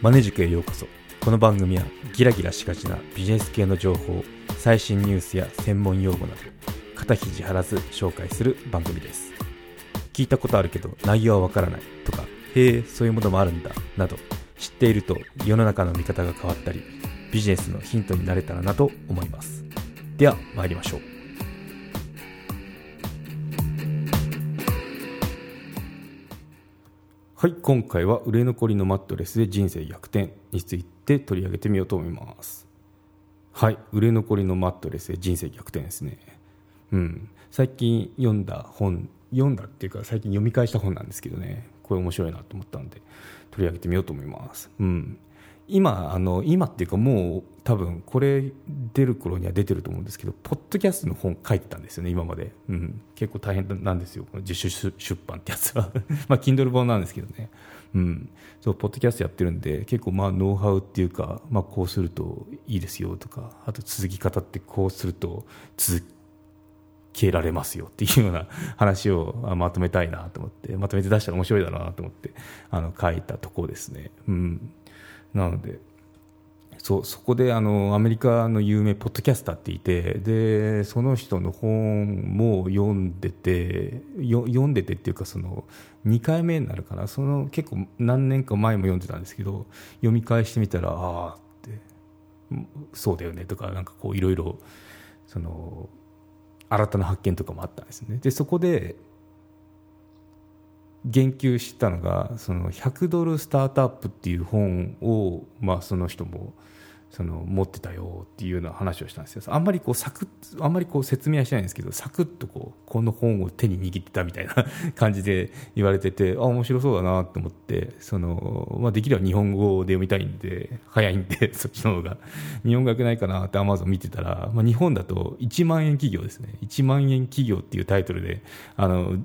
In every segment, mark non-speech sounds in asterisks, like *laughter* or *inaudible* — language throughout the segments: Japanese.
マネ塾へようこそ。この番組はギラギラしがちなビジネス系の情報最新ニュースや専門用語など肩肘張らず紹介する番組です。聞いたことあるけど内容はわからないとかへえそういうものもあるんだなど知っていると世の中の見方が変わったりビジネスのヒントになれたらなと思います。では参りましょう。はい今回は売れ残りのマットレスで人生逆転について取り上げてみようと思います。はい売れ残りのマットレスで人生逆転ですね。うん。最近読んだ本読んだっていうか最近読み返した本なんですけどね。これ面白いなと思ったんで取り上げてみようと思います。うん。今あの今っていうかもう多分これ出る頃には出てると思うんですけどポッドキャストの本書いてたんですよね今まで、うん、結構大変なんですよこの自主出版ってやつは。*laughs* まあ Kindle 本なんですけどね。うん。そうポッドキャストやってるんで結構まあノウハウっていうか、まあ、こうするといいですよとかあと続き方ってこうすると続けられますよっていうような話をまとめたいなと思ってまとめて出したら面白いだなと思ってあの書いたところですね。うん。なのでそうそこであのアメリカの有名ポッドキャスターっていてでその人の本も読んでて読んでてっていうかその2回目になるかな。その結構何年か前も読んでたんですけど読み返してみたらああってそうだよねとかなんかこういろいろその新たな発見とかもあったんですね。でそこで言及したのがその100ドルスタートアップっていう本を、まあ、その人もその持ってたよっていうような話をしたんですよ。あんまりこうサクッあんまりこう説明はしないんですけどサクッとこうこの本を手に握ってたみたいな *laughs* 感じで言われててあ面白そうだなと思ってその、まあ、できれば日本語で読みたいんで早いんで *laughs* そっちの方が。日本語訳ないかなってアマゾン見てたら、まあ、日本だと1万円企業ですね。1万円企業っていうタイトルであの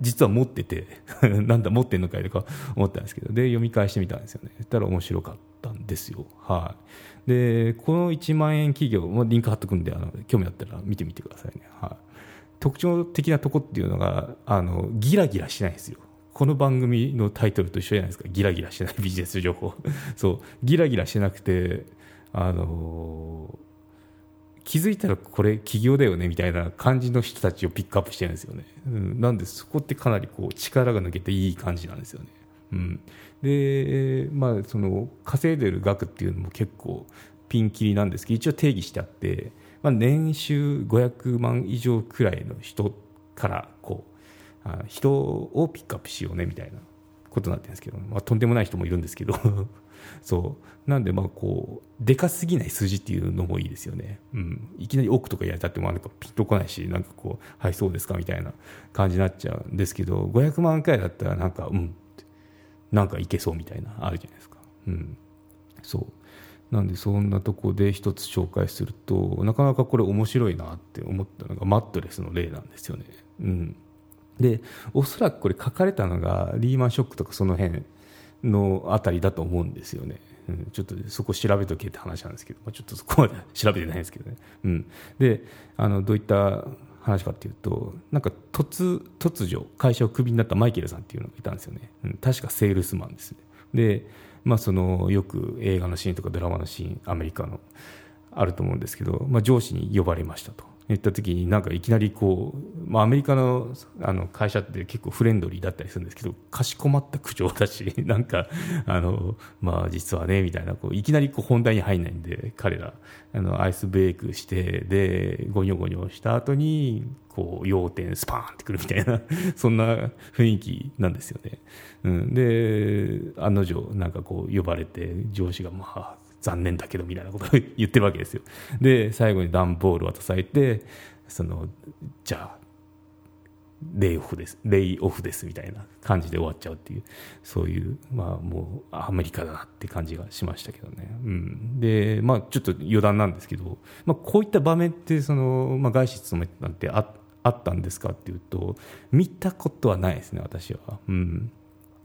実は持ってて *laughs* なんだ持ってんのかいとか *laughs* 思ったんですけどで読み返してみたんですよね。そしたら面白かったんですよ。はい。でこの1万円企業、まあ、リンク貼っとくんであの興味あったら見てみてくださいね、はい、特徴的なとこっていうのがあのギラギラしないんですよ。この番組のタイトルと一緒じゃないですか。ギラギラしないビジネス情報。*laughs* そう。ギラギラしなくてあの気づいたらこれ起業だよねみたいな感じの人たちをピックアップしてるんですよね、うん、なんでそこってかなりこう力が抜けていい感じなんですよね、うん、でまあその稼いでる額っていうのも結構ピンキリなんですけど一応定義してあって、まあ、年収500万以上くらいの人からこう人をピックアップしようねみたいなことになってるんですけど、まあ、とんでもない人もいるんですけど。そう。なんでまあこうでかすぎない数字っていうのもいいですよね、うん、いきなり億とかやれたってもなんかピンとこないしなんかこうはいそうですかみたいな感じになっちゃうんですけど500万回だったらなんかうん。なんかいけそうみたいなあるじゃないですか、うん、そう。なんでそんなとこで一つ紹介するとなかなかこれ面白いなって思ったのがマットレスの例なんですよね、うん、でおそらくこれ書かれたのがリーマンショックとかその辺のあたりだと思うんですよね。うん、ちょっとそこ調べとけって話なんですけど、まあ、ちょっとそこまで調べてないんですけどね。うん、であのどういった話かっていうとなんか突突如会社をクビになったマイケルさんっていうのがいたんですよね、うん、確かセールスマンですね。で、まあ、そのよく映画のシーンとかドラマのシーンアメリカのあると思うんですけど、まあ、上司に呼ばれましたと。言った時になんかいきなりこう、まあ、アメリカのあの会社って結構フレンドリーだったりするんですけどかしこまった口調だし *laughs* なんかあの、まあ、実はねみたいなこういきなりこう本題に入んないんで彼らあのアイスブレイクしてでゴニョゴニョした後にこう要点スパーンってくるみたいな *laughs* そんな雰囲気なんですよね。うん、で案の定なんかこう呼ばれて上司がまあ残念だけどみたいなことを *laughs* 言ってるわけですよ。で最後に段ボール渡されてそのじゃあレイオフですレイオフですみたいな感じで終わっちゃうっていうそういうまあもうアメリカだなって感じがしましたけどね、うん、でまあちょっと余談なんですけど、まあ、こういった場面ってその、まあ、外資勤めなんてああったんですかっていうと見たことはないですね私は、うん、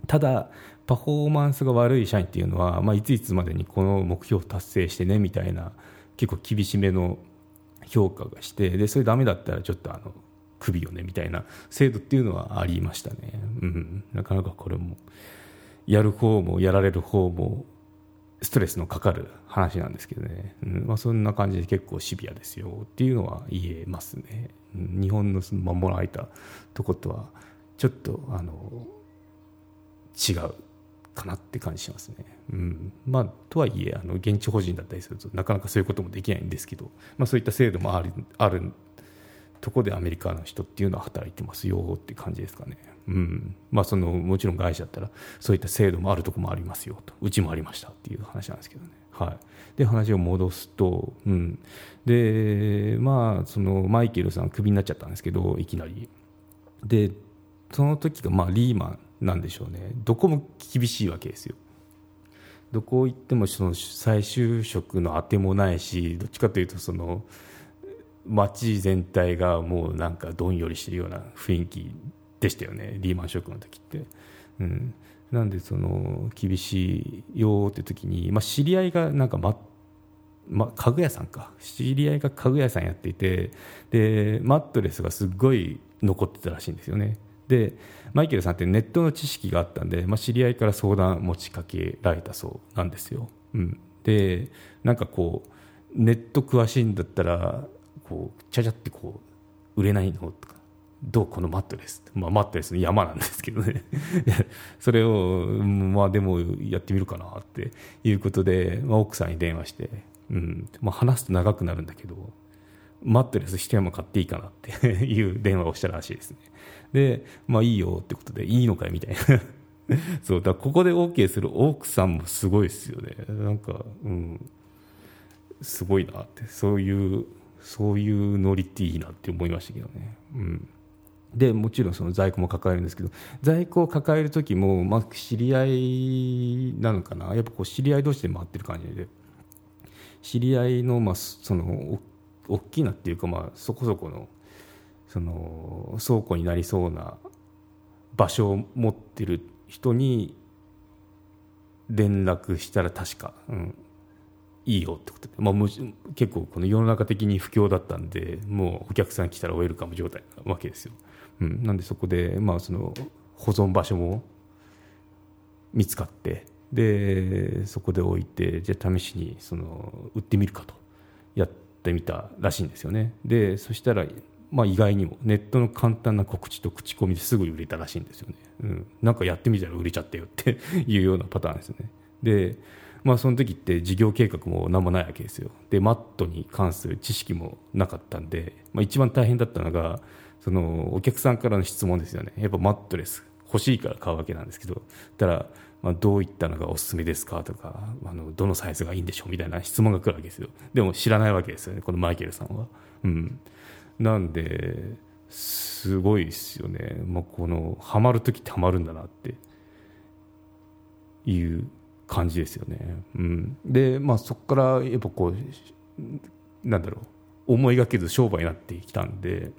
ただパフォーマンスが悪い社員っていうのは、まあ、いついつまでにこの目標を達成してねみたいな結構厳しめの評価がしてでそれダメだったらちょっとあの首よねみたいな制度っていうのはありましたね、うん、なかなかこれもやる方もやられる方もストレスのかかる話なんですけどね、うん。まあ、そんな感じで結構シビアですよっていうのは言えますね、うん、日本の守られたとことはちょっとあの違うかなって感じしますね、うん。まあ、とはいえあの現地法人だったりするとなかなかそういうこともできないんですけど、まあ、そういった制度もあるあるところでアメリカの人っていうのは働いてますよって感じですかね。うん。まあ、そのもちろん会社だったらそういった制度もあるところもありますよとうちもありましたっていう話なんですけどね。はい、で話を戻すと、うん、でまあそのマイケルさんクビになっちゃったんですけどいきなり。でその時がまあリーマンなんでしょうね。どこも厳しいわけですよ。どこ行ってもその再就職のあてもないしどっちかというとその街全体がもうなんかどんよりしてるような雰囲気でしたよね。リーマンショックの時って、うん、なんでその厳しいよって時に、まあ、知り合いがなんか、まま、家具屋さんか。知り合いが家具屋さんやっていてでマットレスがすごい残ってたらしいんですよね。でマイケルさんってネットの知識があったんで、まあ、知り合いから相談持ちかけられたそうなんですよ、うん、でなんかこうネット詳しいんだったらこうちゃちゃってこう売れないのとかどうこのマットレス、まあ、マットレスの山なんですけどね。*laughs* それを、まあ、でもやってみるかなっていうことで、まあ、奥さんに電話して、うん。まあ、話すと長くなるんだけどマットレス一山買っていいかなって *laughs* いう電話をしたらしいですね。で、まあいいよってことで、いいのかいみたいな。*laughs* そうだここで OK する奥さんもすごいですよね。なんかうん。すごいなって。そういうそういうノリっていいなって思いましたけどね。うん。でもちろんその在庫も抱えるんですけど在庫を抱える時も、まあ、知り合いなのかな？やっぱこう知り合い同士で回ってる感じで。知り合いの,、まあ、そのお大きなっていうか、まあ、そこそこのその倉庫になりそうな場所を持ってる人に連絡したら確か、うん、いいよってことで、まあ、結構この世の中的に不況だったんでもうお客さん来たらウェルカム状態なわけですよ、うん、なんでそこで、まあ、その保存場所も見つかってでそこで置いてじゃあ試しにその売ってみるかと。やってみたらしいんですよね。でそしたらまあ、意外にも。ネットの簡単な告知と口コミですぐ売れたらしいんですよね、うん、なんかやってみたら売れちゃったよって *laughs* いうようなパターンですよね。で、まあ、その時って事業計画も何もないわけですよ。でマットに関する知識もなかったんで、まあ、一番大変だったのがそのお客さんからの質問ですよね。やっぱマットレス欲しいから買うわけなんですけどたらまあ、どういったのがおすすめですかとかあのどのサイズがいいんでしょうみたいな質問が来るわけですよ。でも知らないわけですよねこのマイケルさんは、うん、なんですごいですよね、まあ、このハマる時ってハマるんだなっていう感じですよね、うん、で、まあ、そこからやっぱこうなんだろう。思いがけず商売になってきたんで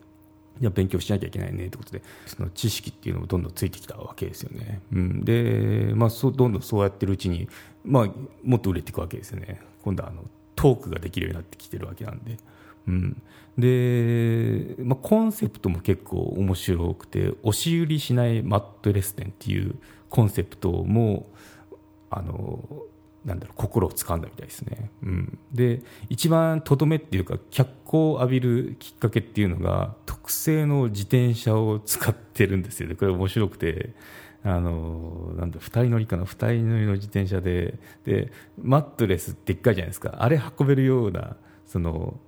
いや勉強しなきゃいけないねってことでその知識っていうのもどんどんついてきたわけですよね、うん、で、まあ、そどんどんそうやってるうちに、まあ、もっと売れていくわけですよね。今度はあのトークができるようになってきてるわけなんで。うん、で、まあ、コンセプトも結構面白くて押し売りしないマットレス店っていうコンセプトもあのなんだろう心を掴んだみたいですね、うん、で一番とどめっていうか脚光を浴びるきっかけっていうのが特製の自転車を使ってるんですよ。ねこれ面白くてあのなんだ2人乗りかな？2人乗りの自転車ででマットレスでっかいじゃないですか。あれ運べるようなその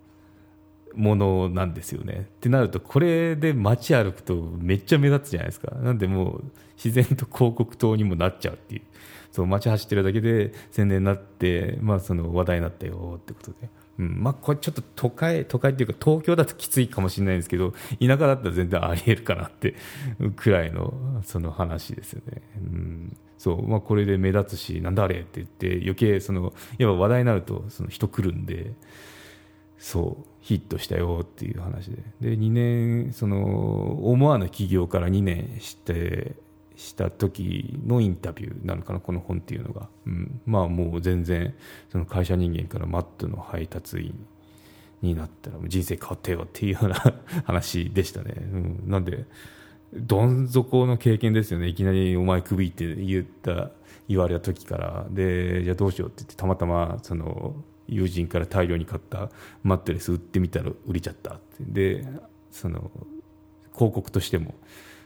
ものなんですよね。ってなるとこれで街歩くとめっちゃ目立つじゃないですか。なんでもう自然と広告塔にもなっちゃうっていう。そう街走ってるだけで宣伝になって、まあ、その話題になったよってことで。うんまあ、これちょっと都会都会っていうか東京だときついかもしれないんですけど田舎だったら全然ありえるかなってくらいのその話ですよね。うんそうまあ、これで目立つしなんだあれって言って余計そのやっぱ話題になるとその人来るんでそうヒットしたよっていう話で。で2年その思わぬ企業から2年してした時のインタビューなのかなこの本っていうのが、うん、まあもう全然その会社人間からマットの配達員になったら人生変わったよっていうような *laughs* 話でしたね、うん、なんでどん底の経験ですよね。いきなりお前クビって言った言われた時から。でじゃあどうしようって言ってたまたまその友人から大量に買ったマットレス売ってみたら売れちゃったって。でその広告としても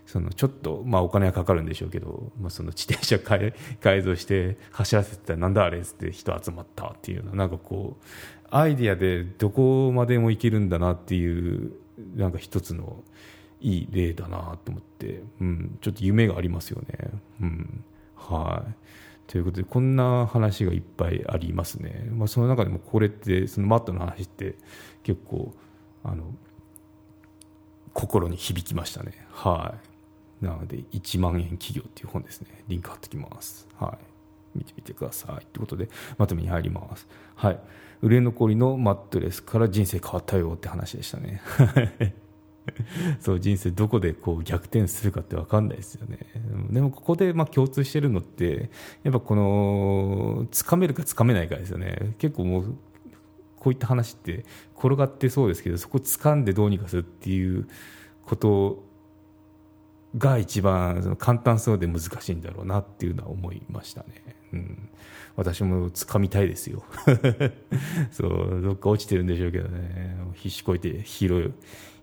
そのちょっと、まあ、お金はかかるんでしょうけど、まあ、その自転車改改造して走らせてたらなんだあれっつって人集まったっていうのなんかこうアイディアでどこまでもいけるんだなっていうなんか一つのいい例だなと思って、うん、ちょっと夢がありますよね。うん、はい。ということでこんな話がいっぱいありますね、まあ、その中でもこれってそのマットの話って結構あの心に響きましたね。はい。なので1万円企業っていう本ですね。リンク貼っておきます。はい。見てみてくださいということでまとめに入ります。はい。売れ残りのマットレスから人生変わったよって話でしたね。*laughs* そう人生どこでこう逆転するかって分かんないですよね。でもここでまあ共通してるのってやっぱこのつかめるかつかめないかですよね。結構もうこういった話って転がってそうですけどそこを掴んでどうにかするっていうことが一番簡単そうで難しいんだろうなっていうのは思いましたね。うん、私も掴みたいですよ。*laughs* そうどっか落ちてるんでしょうけどね。必死こいて拾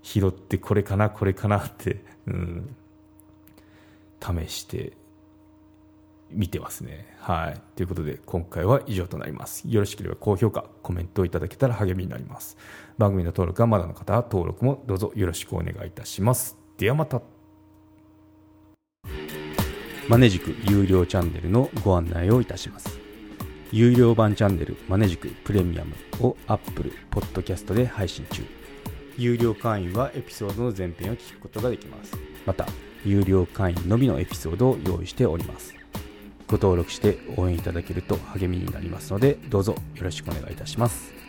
拾ってこれかなこれかなって、うん、試して見てますね。はい。ということで、今回は以上となります。よろしければ高評価、コメントをいただけたら励みになります。番組の登録がまだの方は登録もどうぞよろしくお願いいたします。ではまた。マネジク有料チャンネルのご案内をいたします。有料版チャンネルマネジクプレミアムを Apple Podcast で配信中。有料会員はエピソードの前編を聞くことができます。また、有料会員のみのエピソードを用意しております。ご登録して応援いただけると励みになりますので、どうぞよろしくお願いいたします。